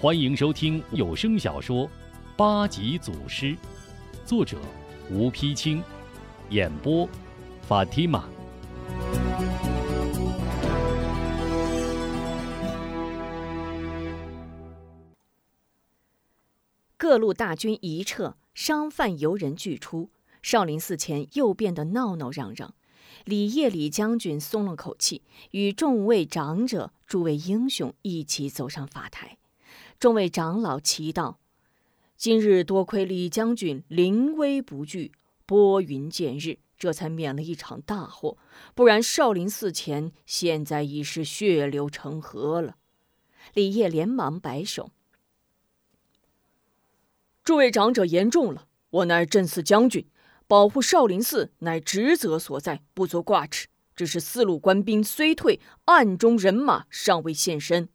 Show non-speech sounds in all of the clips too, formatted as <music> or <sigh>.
欢迎收听有声小说《八级祖师》，作者吴丕清，演播法蒂玛。各路大军一撤，商贩游人俱出，少林寺前又变得闹闹嚷嚷。李业李将军松了口气，与众位长者、诸位英雄一起走上法台。众位长老齐道：“今日多亏李将军临危不惧，拨云见日，这才免了一场大祸。不然少林寺前现在已是血流成河了。”李业连忙摆手。诸位长者言重了，我乃镇寺将军，保护少林寺乃职责所在，不足挂齿。只是四路官兵虽退，暗中人马尚未现身。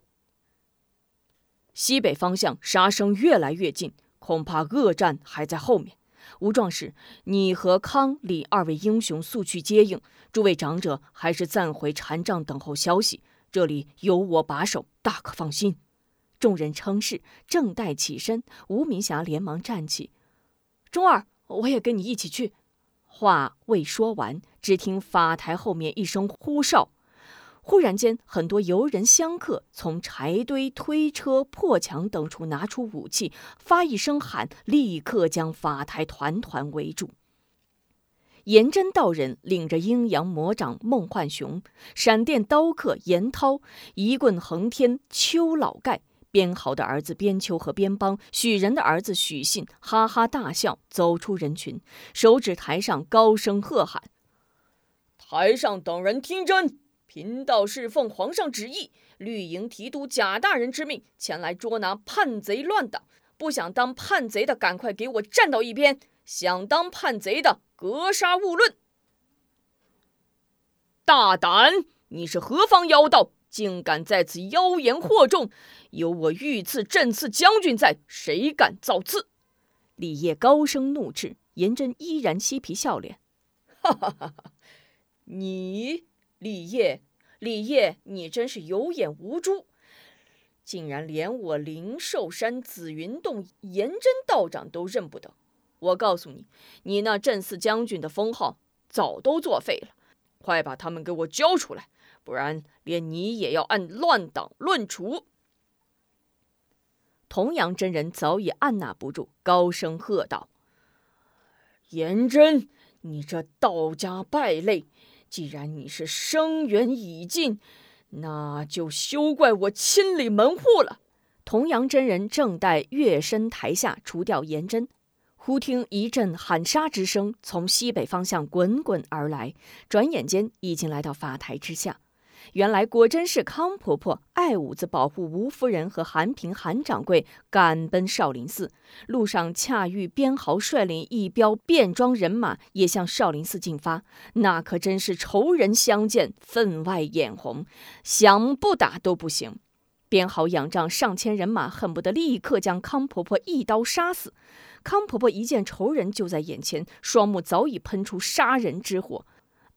西北方向杀声越来越近，恐怕恶战还在后面。吴壮士，你和康、李二位英雄速去接应，诸位长者还是暂回禅帐等候消息。这里有我把守，大可放心。众人称是，正待起身，吴明霞连忙站起：“钟儿，我也跟你一起去。”话未说完，只听法台后面一声呼哨，忽然间，很多游人香客从柴堆、推车、破墙等处拿出武器，发一声喊，立刻将法台团团围住。颜真道人领着阴阳魔掌孟焕雄，闪电刀客严涛，一棍横天邱老盖。边豪的儿子边秋和边邦，许仁的儿子许信，哈哈大笑，走出人群，手指台上高声喝喊：“台上等人听真，贫道是奉皇上旨意，绿营提督贾大人之命前来捉拿叛贼乱党。不想当叛贼的，赶快给我站到一边；想当叛贼的，格杀勿论。大胆！你是何方妖道？竟敢在此妖言惑众！有我御赐镇刺将军在，谁敢造次？李烨高声怒斥，颜真依然嬉皮笑脸：“ <laughs> 哈哈哈哈！你李烨，李烨，你真是有眼无珠，竟然连我灵寿山紫云洞严真道长都认不得！我告诉你，你那镇寺将军的封号早都作废了，快把他们给我交出来！”不然，连你也要按乱党论处。童阳真人早已按捺不住，高声喝道：“严真，你这道家败类！既然你是声源已尽，那就休怪我清理门户了。”童阳真人正待跃身台下除掉颜真，忽听一阵喊杀之声从西北方向滚滚而来，转眼间已经来到法台之下。原来果真是康婆婆、艾五子保护吴夫人和韩平、韩掌柜赶奔少林寺，路上恰遇边豪率领一彪便装人马也向少林寺进发，那可真是仇人相见，分外眼红，想不打都不行。边豪仰仗上千人马，恨不得立刻将康婆婆一刀杀死。康婆婆一见仇人就在眼前，双目早已喷出杀人之火。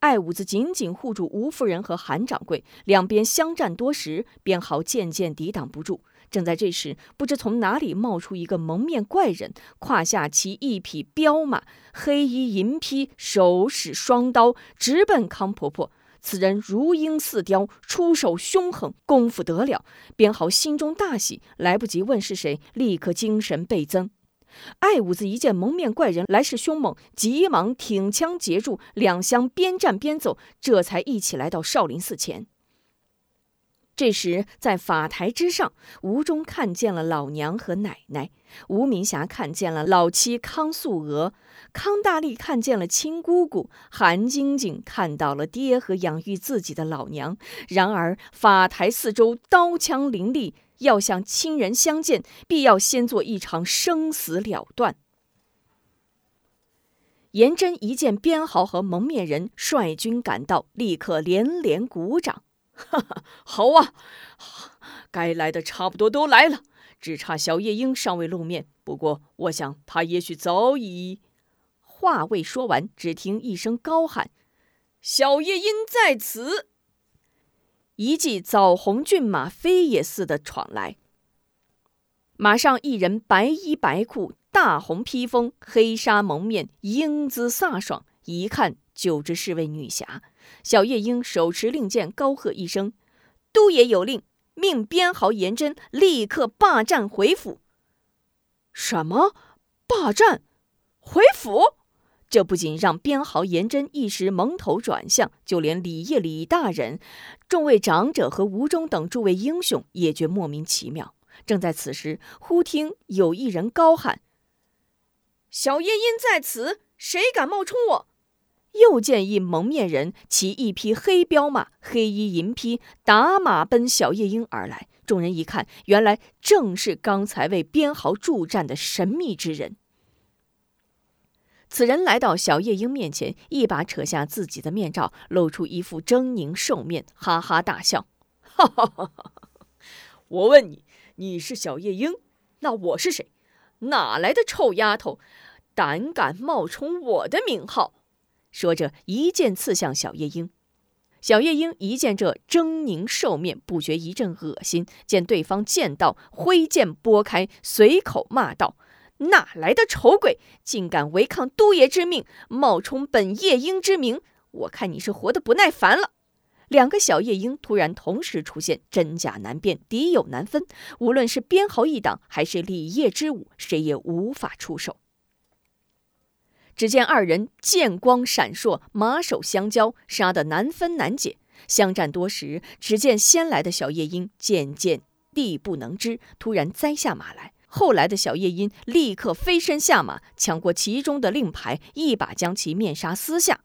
艾五子紧紧护住吴夫人和韩掌柜，两边相战多时，边豪渐渐抵挡不住。正在这时，不知从哪里冒出一个蒙面怪人，胯下骑一匹彪马，黑衣银披，手使双刀，直奔康婆婆。此人如鹰似雕，出手凶狠，功夫得了。边豪心中大喜，来不及问是谁，立刻精神倍增。艾五子一见蒙面怪人来势凶猛，急忙挺枪截住，两相边战边走，这才一起来到少林寺前。这时，在法台之上，吴中看见了老娘和奶奶，吴明霞看见了老妻康素娥，康大力看见了亲姑姑，韩晶晶看到了爹和养育自己的老娘。然而，法台四周刀枪林立。要想亲人相见，必要先做一场生死了断。颜真一见边豪和蒙面人率军赶到，立刻连连鼓掌：“ <laughs> 哈哈，好啊！该来的差不多都来了，只差小夜莺尚未露面。不过，我想他也许早已……”话未说完，只听一声高喊：“小夜莺在此！”一骑枣红骏马飞也似的闯来。马上一人白衣白裤，大红披风，黑纱蒙面，英姿飒爽，一看就知是位女侠。小夜莺手持令箭，高喝一声：“都爷有令，命边豪严真立刻霸占回府。”什么？霸占？回府？这不仅让边豪严真一时蒙头转向，就连李业李大人、众位长者和吴中等诸位英雄也觉莫名其妙。正在此时，忽听有一人高喊：“小夜莺在此，谁敢冒充我？”又见一蒙面人骑一匹黑彪马，黑衣银披，打马奔小夜莺而来。众人一看，原来正是刚才为边豪助战的神秘之人。此人来到小夜莺面前，一把扯下自己的面罩，露出一副狰狞兽面，哈哈大笑：“ <laughs> 哈哈哈哈！我问你。”你是小夜莺，那我是谁？哪来的臭丫头，胆敢冒充我的名号？说着，一剑刺向小夜莺。小夜莺一见这狰狞兽面，不觉一阵恶心。见对方剑道，挥剑拨开，随口骂道：“哪来的丑鬼，竟敢违抗都爷之命，冒充本夜莺之名？我看你是活得不耐烦了。”两个小夜莺突然同时出现，真假难辨，敌友难分。无论是边豪一党，还是李业之舞，谁也无法出手。只见二人剑光闪烁，马首相交，杀得难分难解。相战多时，只见先来的小夜莺渐渐力不能支，突然栽下马来。后来的小夜莺立刻飞身下马，抢过其中的令牌，一把将其面纱撕下。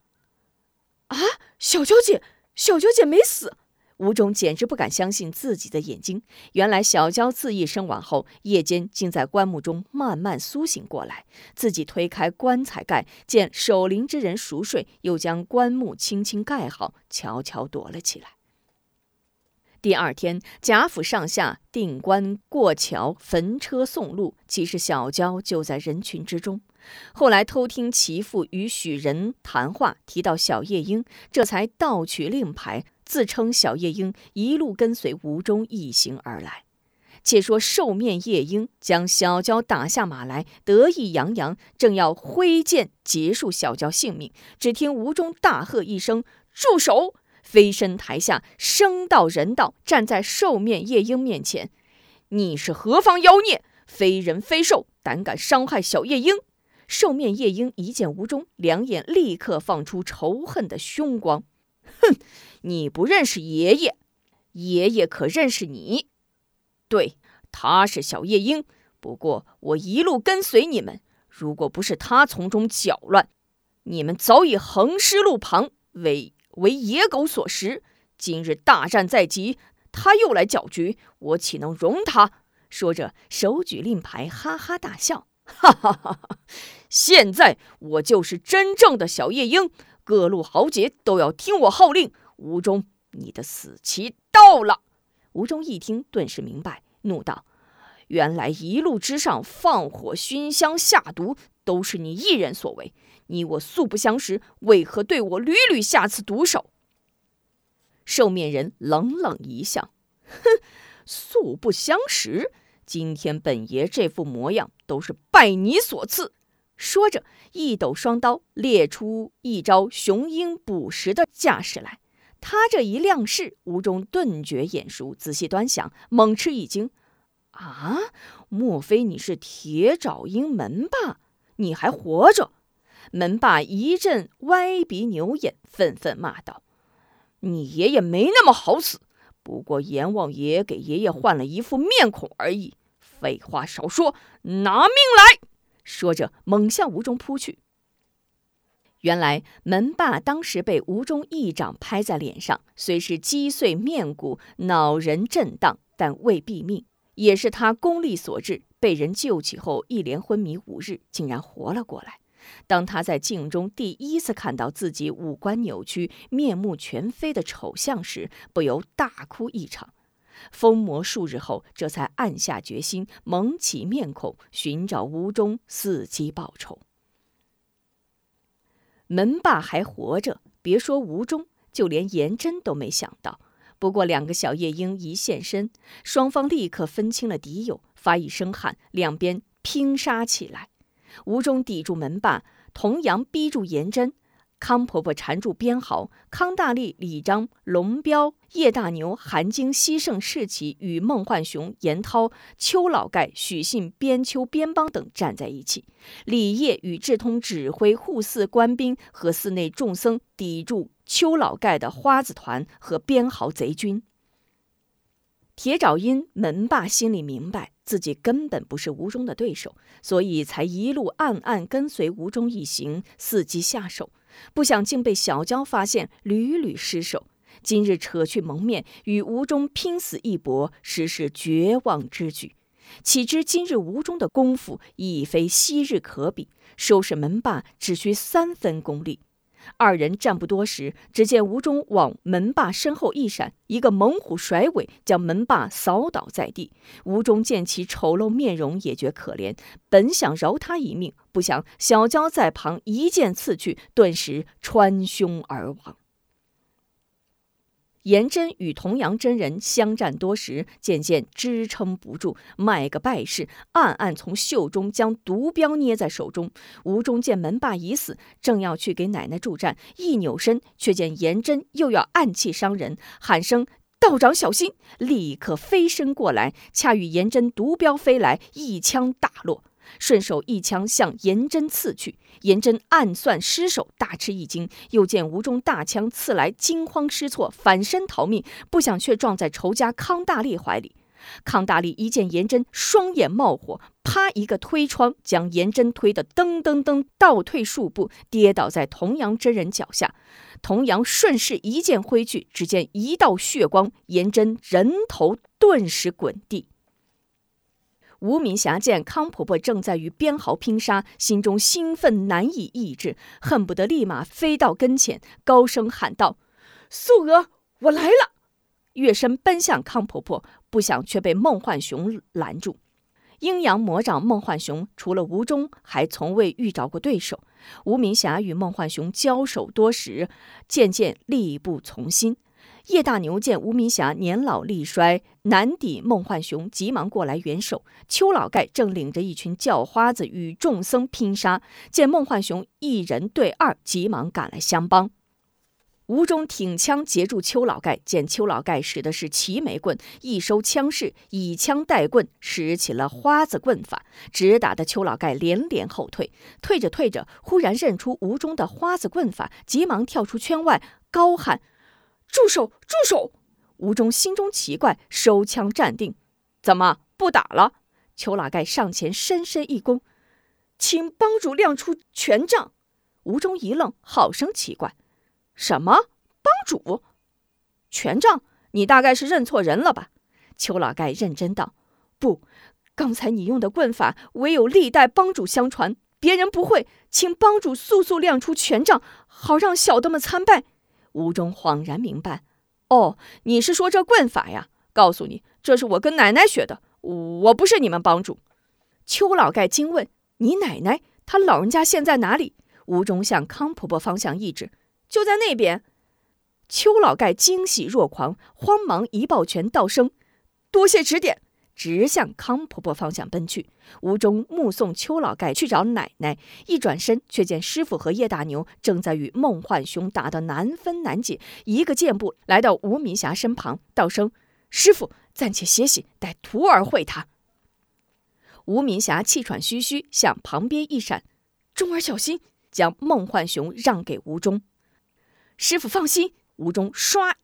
啊，小娇姐！小娇姐没死，吴忠简直不敢相信自己的眼睛。原来小娇自缢身亡后，夜间竟在棺木中慢慢苏醒过来。自己推开棺材盖，见守灵之人熟睡，又将棺木轻轻盖好，悄悄躲了起来。第二天，贾府上下定棺、过桥、焚车送路，其实小娇就在人群之中。后来偷听其父与许仁谈话，提到小夜莺，这才盗取令牌，自称小夜莺，一路跟随吴中一行而来。且说兽面夜莺将小娇打下马来，得意洋洋，正要挥剑结束小娇性命，只听吴中大喝一声：“住手！”飞身台下，生道人道，站在兽面夜莺面前：“你是何方妖孽？非人非兽，胆敢伤害小夜莺！”兽面夜莺一见吴中，两眼立刻放出仇恨的凶光。哼，你不认识爷爷，爷爷可认识你。对，他是小夜莺。不过我一路跟随你们，如果不是他从中搅乱，你们早已横尸路旁，为为野狗所食。今日大战在即，他又来搅局，我岂能容他？说着，手举令牌，哈哈大笑。哈哈哈哈现在我就是真正的小夜莺，各路豪杰都要听我号令。吴中，你的死期到了！吴中一听，顿时明白，怒道：“原来一路之上放火熏香下毒，都是你一人所为。你我素不相识，为何对我屡屡下此毒手？”兽面人冷冷一笑：“哼，素不相识。”今天本爷这副模样都是拜你所赐。说着，一抖双刀，列出一招雄鹰捕食的架势来。他这一亮势，吴中顿觉眼熟，仔细端详，猛吃一惊：“啊，莫非你是铁爪鹰门霸？你还活着？”门霸一阵歪鼻扭眼，愤愤骂道：“你爷爷没那么好死。”不过阎王爷给爷爷换了一副面孔而已。废话少说，拿命来！说着，猛向吴中扑去。原来门霸当时被吴中一掌拍在脸上，虽是击碎面骨、脑仁震荡，但未毙命。也是他功力所致，被人救起后，一连昏迷五日，竟然活了过来。当他在镜中第一次看到自己五官扭曲、面目全非的丑相时，不由大哭一场。疯魔数日后，这才暗下决心，蒙起面孔，寻找吴中，伺机报仇。门霸还活着，别说吴中，就连颜真都没想到，不过两个小夜莺一现身，双方立刻分清了敌友，发一声喊，两边拼杀起来。吴忠抵住门把，童阳逼住颜真。康婆婆缠住边豪，康大力、李章、龙彪、叶大牛、韩晶、西胜、世奇与孟焕雄、严涛、邱老盖、许信、边秋、边邦等站在一起。李业与智通指挥护寺官兵和寺内众僧抵住邱老盖的花子团和边豪贼军。铁爪音门霸心里明白。自己根本不是吴中的对手，所以才一路暗暗跟随吴中一行，伺机下手。不想竟被小娇发现，屡屡失手。今日扯去蒙面，与吴中拼死一搏，实是绝望之举。岂知今日吴中的功夫已非昔日可比，收拾门霸只需三分功力。二人战不多时，只见吴中往门霸身后一闪，一个猛虎甩尾，将门霸扫倒在地。吴中见其丑陋面容，也觉可怜，本想饶他一命，不想小娇在旁一剑刺去，顿时穿胸而亡。颜真与童阳真人相战多时，渐渐支撑不住，卖个败势，暗暗从袖中将毒镖捏在手中。吴中见门霸已死，正要去给奶奶助战，一扭身，却见颜真又要暗器伤人，喊声“道长小心”，立刻飞身过来，恰与颜真毒镖飞来，一枪打落。顺手一枪向颜真刺去，颜真暗算失手，大吃一惊。又见吴中大枪刺来，惊慌失措，反身逃命，不想却撞在仇家康大力怀里。康大力一见颜真，双眼冒火，啪一个推窗，将颜真推得噔噔噔倒退数步，跌倒在童阳真人脚下。童阳顺势一剑挥去，只见一道血光，颜真人头顿时滚地。吴敏霞见康婆婆正在与边豪拼杀，心中兴奋难以抑制，恨不得立马飞到跟前，高声喊道：“素娥，我来了！”跃身奔向康婆婆，不想却被孟幻雄拦住。阴阳魔掌孟幻雄除了吴中，还从未遇着过对手。吴明霞与孟幻雄交手多时，渐渐力不从心。叶大牛见吴明霞年老力衰，难抵孟焕雄，急忙过来援手。邱老盖正领着一群叫花子与众僧拼杀，见孟焕雄一人对二，急忙赶来相帮。吴中挺枪截住邱老盖，见邱老盖使的是齐眉棍，一收枪势，以枪带棍，使起了花子棍法，直打得邱老盖连连后退。退着退着，忽然认出吴中的花子棍法，急忙跳出圈外，高喊。住手！住手！吴忠心中奇怪，收枪站定。怎么不打了？邱老盖上前深深一躬，请帮主亮出权杖。吴忠一愣，好生奇怪：什么帮主？权杖？你大概是认错人了吧？邱老盖认真道：不，刚才你用的棍法，唯有历代帮主相传，别人不会，请帮主速速亮出权杖，好让小的们参拜。吴中恍然明白，哦，你是说这棍法呀？告诉你，这是我跟奶奶学的，我不是你们帮主。邱老盖惊问：“你奶奶？她老人家现在哪里？”吴中向康婆婆方向一指：“就在那边。”邱老盖惊喜若狂，慌忙一抱拳道声：“多谢指点。”直向康婆婆方向奔去。吴中目送邱老盖去找奶奶，一转身却见师傅和叶大牛正在与孟焕雄打得难分难解，一个箭步来到吴明霞身旁，道声：“师傅，暂且歇息，待徒儿会他。”吴明霞气喘吁吁向旁边一闪：“钟儿小心！”将孟焕雄让给吴中。师傅放心。吴中唰，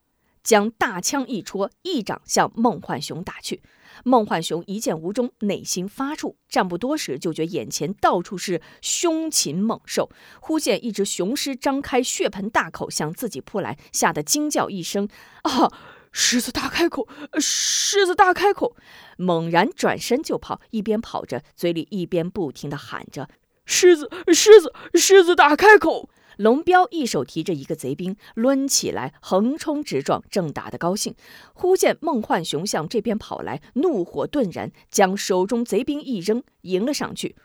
将大枪一戳，一掌向孟焕雄打去。孟焕雄一见吴中，内心发怵，战不多时，就觉眼前到处是凶禽猛兽。忽见一只雄狮张开血盆大口向自己扑来，吓得惊叫一声：“ <laughs> 啊！狮子大开口！狮子大开口！”猛然转身就跑，一边跑着，嘴里一边不停地喊着：“狮子！狮子！狮子大开口！”龙彪一手提着一个贼兵，抡起来横冲直撞，正打得高兴，忽见孟焕雄向这边跑来，怒火顿然，将手中贼兵一扔，迎了上去。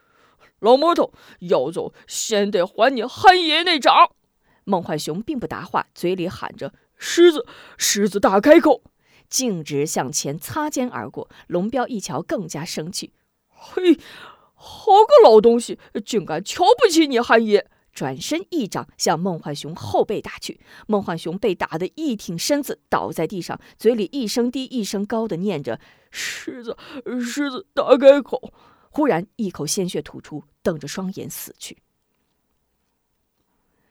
老魔头要走，先得还你憨爷那掌。孟焕雄并不答话，嘴里喊着：“狮子，狮子大开口，径直向前擦肩而过。龙彪一瞧，更加生气：“嘿，好个老东西，竟敢瞧不起你憨爷！”转身一掌向孟焕雄后背打去，孟焕雄被打得一挺身子倒在地上，嘴里一声低一声高的念着：“狮子，狮子大开口。”忽然一口鲜血吐出，瞪着双眼死去。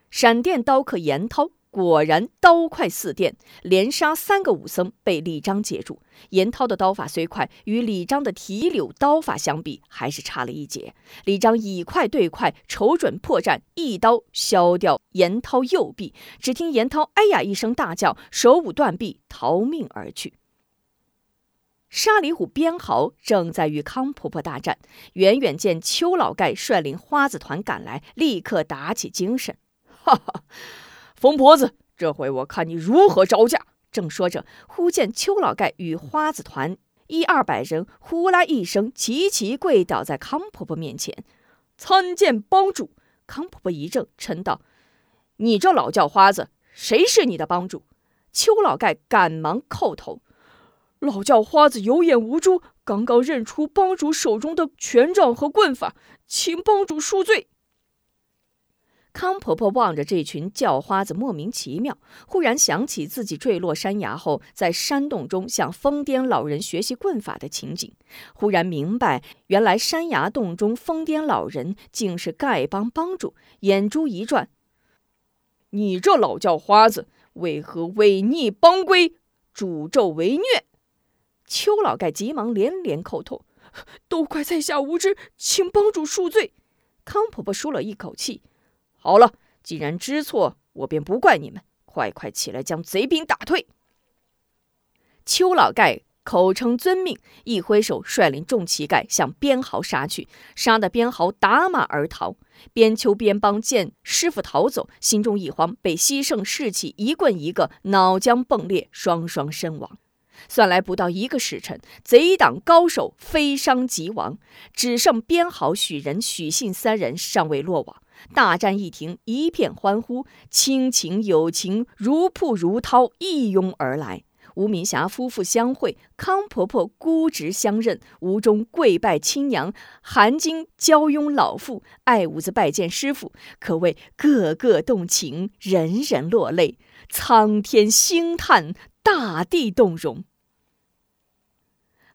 闪电刀客严涛。果然刀快似电，连杀三个武僧，被李章截住。严涛的刀法虽快，与李章的提柳刀法相比，还是差了一截。李章以快对快，瞅准破绽，一刀削掉严涛右臂。只听严涛哎呀一声大叫，手舞断臂，逃命而去。沙里虎边豪正在与康婆婆大战，远远见邱老盖率领花子团赶来，立刻打起精神，哈哈。疯婆子，这回我看你如何招架！正说着，忽见邱老盖与花子团一二百人呼啦一声齐齐跪倒在康婆婆面前，参见帮主。康婆婆一怔，嗔道：“你这老叫花子，谁是你的帮主？”邱老盖赶忙叩头：“老叫花子有眼无珠，刚刚认出帮主手中的权杖和棍法，请帮主恕罪。”康婆婆望着这群叫花子，莫名其妙。忽然想起自己坠落山崖后，在山洞中向疯癫老人学习棍法的情景，忽然明白，原来山崖洞中疯癫老人竟是丐帮帮主。眼珠一转：“你这老叫花子，为何违逆帮规，诅咒为虐？”邱老盖急忙连连叩头：“都怪在下无知，请帮主恕罪。”康婆婆舒了一口气。好了，既然知错，我便不怪你们。快快起来，将贼兵打退。邱老盖口称遵命，一挥手，率领众乞丐向边豪杀去，杀得边豪打马而逃。边丘边帮见师傅逃走，心中一慌，被西圣士气一棍一个，脑浆迸裂，双双身亡。算来不到一个时辰，贼党高手飞伤即亡，只剩边豪、许仁、许信三人尚未落网。大战一停，一片欢呼，亲情友情如瀑如涛一拥而来。吴明霞夫妇相会，康婆婆姑侄相认，吴中跪拜亲娘，韩晶娇拥老父，爱五子拜见师傅，可谓个个动情，人人落泪，苍天兴叹，大地动容。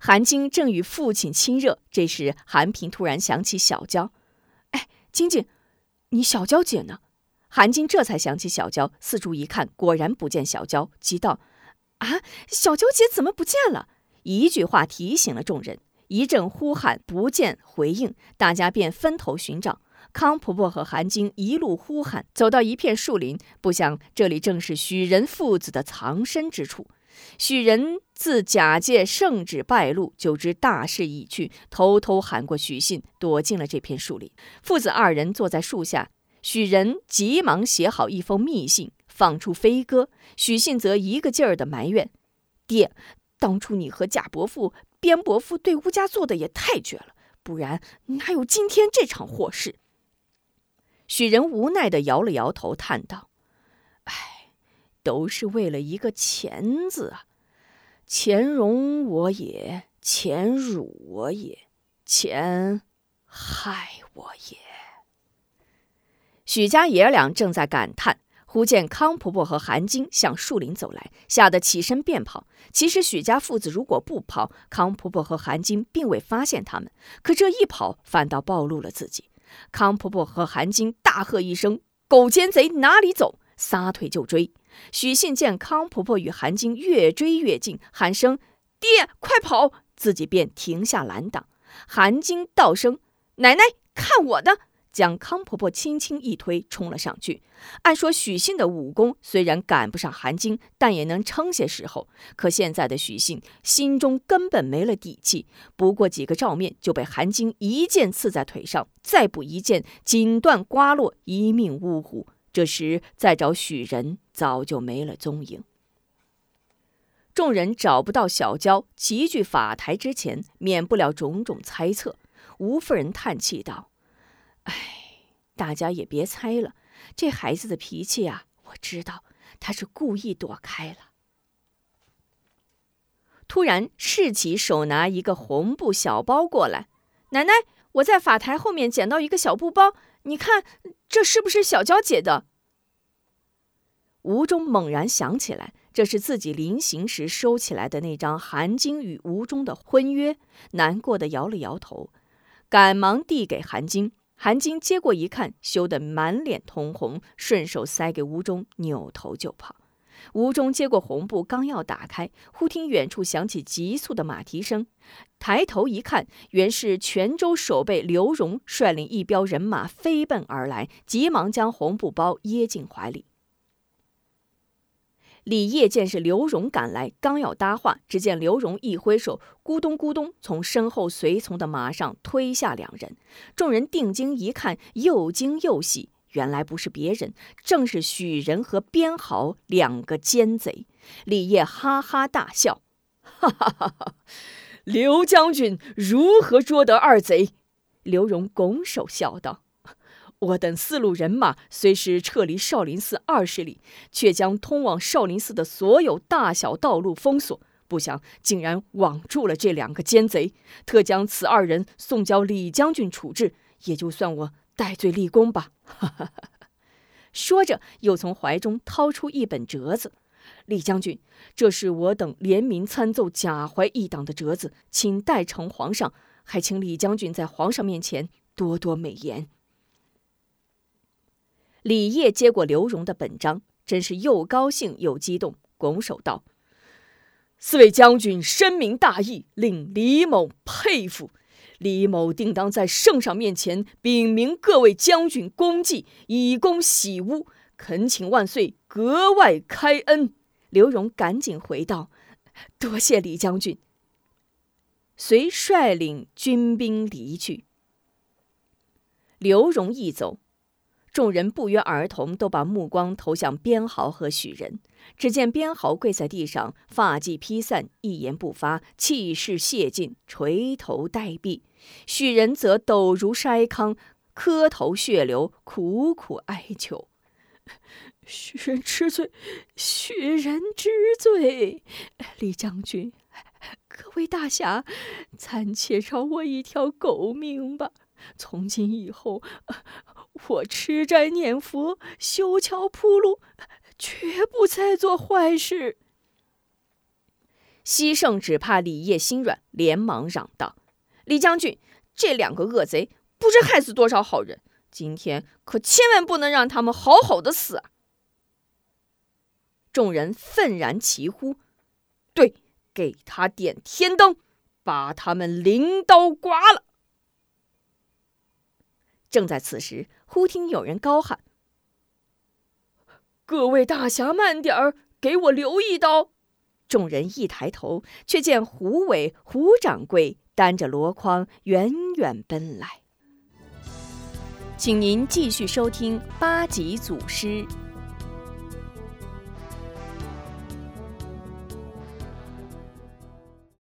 韩晶正与父亲亲热，这时韩平突然想起小娇，哎，晶晶。你小娇姐呢？韩晶这才想起小娇，四处一看，果然不见小娇，急道：“啊，小娇姐怎么不见了？”一句话提醒了众人，一阵呼喊不见回应，大家便分头寻找。康婆婆和韩晶一路呼喊，走到一片树林，不想这里正是许仁父子的藏身之处。许仁自假借圣旨败露，就知大势已去，偷偷喊过许信，躲进了这片树林。父子二人坐在树下，许仁急忙写好一封密信，放出飞鸽。许信则一个劲儿的埋怨：“爹，当初你和贾伯父、边伯父对乌家做的也太绝了，不然哪有今天这场祸事？”许仁无奈的摇了摇头，叹道：“唉。”都是为了一个“钱”字啊！钱容我也，钱辱我也，钱害我也。许家爷俩正在感叹，忽见康婆婆和韩晶向树林走来，吓得起身便跑。其实许家父子如果不跑，康婆婆和韩晶并未发现他们。可这一跑，反倒暴露了自己。康婆婆和韩晶大喝一声：“狗奸贼，哪里走！”撒腿就追。许信见康婆婆与韩晶越追越近，喊声“爹，快跑”，自己便停下拦挡。韩晶道声“奶奶，看我的”，将康婆婆轻轻一推，冲了上去。按说许信的武功虽然赶不上韩晶，但也能撑些时候。可现在的许信心中根本没了底气，不过几个照面就被韩晶一剑刺在腿上，再补一剑，锦缎刮落，一命呜呼。这时再找许仁，早就没了踪影。众人找不到小娇，齐聚法台之前，免不了种种猜测。吴夫人叹气道：“唉，大家也别猜了，这孩子的脾气啊，我知道。他是故意躲开了。突然，侍起手拿一个红布小包过来。奶奶，我在法台后面捡到一个小布包，你看，这是不是小娇姐的？吴中猛然想起来，这是自己临行时收起来的那张韩晶与吴中的婚约，难过的摇了摇头，赶忙递给韩晶。韩晶接过一看，羞得满脸通红，顺手塞给吴中，扭头就跑。吴中接过红布，刚要打开，忽听远处响起急促的马蹄声，抬头一看，原是泉州守备刘荣率领一彪人马飞奔而来，急忙将红布包掖进怀里。李烨见是刘荣赶来，刚要搭话，只见刘荣一挥手，咕咚咕咚从身后随从的马上推下两人。众人定睛一看，又惊又喜，原来不是别人，正是许仁和边豪两个奸贼。李烨哈哈大笑：“哈哈哈哈！刘将军如何捉得二贼？”刘荣拱手笑道。我等四路人马虽是撤离少林寺二十里，却将通往少林寺的所有大小道路封锁，不想竟然网住了这两个奸贼，特将此二人送交李将军处置，也就算我戴罪立功吧。哈哈哈！说着，又从怀中掏出一本折子：“李将军，这是我等联名参奏贾怀一党的折子，请代呈皇上，还请李将军在皇上面前多多美言。”李烨接过刘荣的本章，真是又高兴又激动，拱手道：“四位将军深明大义，令李某佩服。李某定当在圣上面前禀明各位将军功绩，以功洗污，恳请万岁格外开恩。”刘荣赶紧回道：“多谢李将军。”遂率领军兵离去。刘荣一走。众人不约而同都把目光投向边豪和许仁。只见边豪跪在地上，发髻披散，一言不发，气势泄尽，垂头待毙；许仁则抖如筛糠，磕头血流，苦苦哀求：“许人知罪，许人知罪！李将军，各位大侠，暂且饶我一条狗命吧！从今以后……”我吃斋念佛，修桥铺路，绝不再做坏事。西圣只怕李烨心软，连忙嚷道：“李将军，这两个恶贼不知害死多少好人，今天可千万不能让他们好好的死啊！”众人愤然齐呼：“对，给他点天灯，把他们灵刀刮了！”正在此时，忽听有人高喊：“各位大侠，慢点儿，给我留一刀！”众人一抬头，却见胡伟、胡掌柜担着箩筐远远奔来。请您继续收听八级祖师。